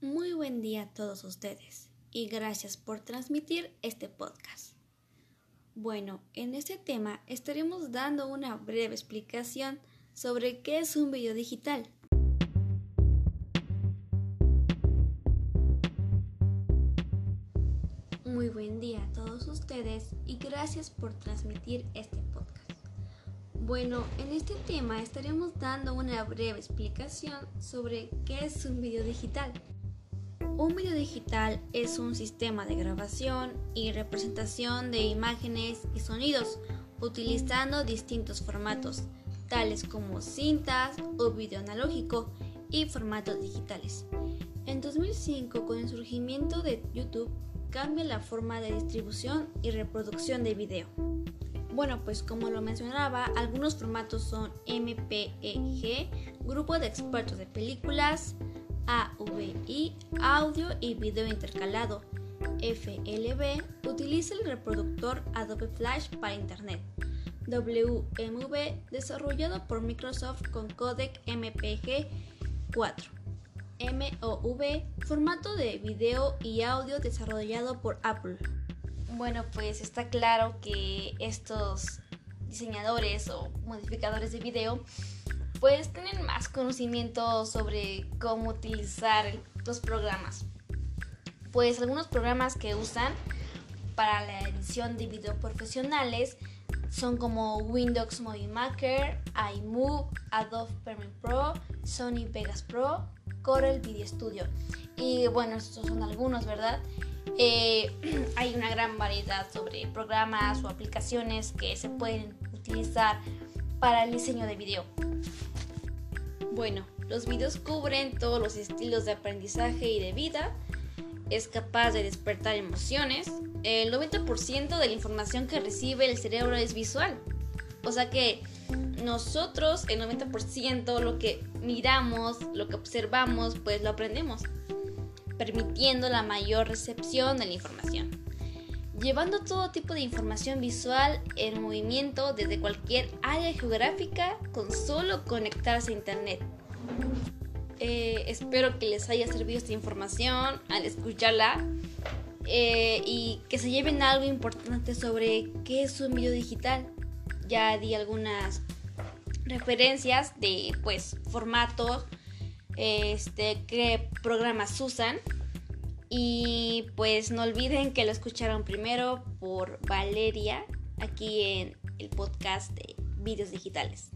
Muy buen día a todos ustedes y gracias por transmitir este podcast. Bueno, en este tema estaremos dando una breve explicación sobre qué es un video digital. Muy buen día a todos ustedes y gracias por transmitir este podcast. Bueno, en este tema estaremos dando una breve explicación sobre qué es un video digital. Un video digital es un sistema de grabación y representación de imágenes y sonidos utilizando distintos formatos, tales como cintas o video analógico y formatos digitales. En 2005, con el surgimiento de YouTube, cambia la forma de distribución y reproducción de video. Bueno, pues como lo mencionaba, algunos formatos son MPEG, Grupo de Expertos de Películas, AVI, audio y video intercalado. FLV utiliza el reproductor Adobe Flash para Internet. WMV desarrollado por Microsoft con codec MPG 4. MOV formato de video y audio desarrollado por Apple. Bueno, pues está claro que estos diseñadores o modificadores de video pues tienen más conocimiento sobre cómo utilizar los programas. Pues algunos programas que usan para la edición de video profesionales son como Windows Movie Maker, iMove, Adobe Premiere Pro, Sony Vegas Pro, Corel Video Studio. Y bueno, estos son algunos, ¿verdad? Eh, hay una gran variedad sobre programas o aplicaciones que se pueden utilizar para el diseño de video. Bueno, los videos cubren todos los estilos de aprendizaje y de vida. Es capaz de despertar emociones. El 90% de la información que recibe el cerebro es visual. O sea que nosotros, el 90%, lo que miramos, lo que observamos, pues lo aprendemos, permitiendo la mayor recepción de la información. Llevando todo tipo de información visual en movimiento desde cualquier área geográfica con solo conectarse a internet. Eh, espero que les haya servido esta información al escucharla eh, y que se lleven algo importante sobre qué es un video digital. Ya di algunas referencias de pues formatos, este, qué programas usan y pues no olviden que lo escucharon primero por Valeria aquí en el podcast de Videos Digitales.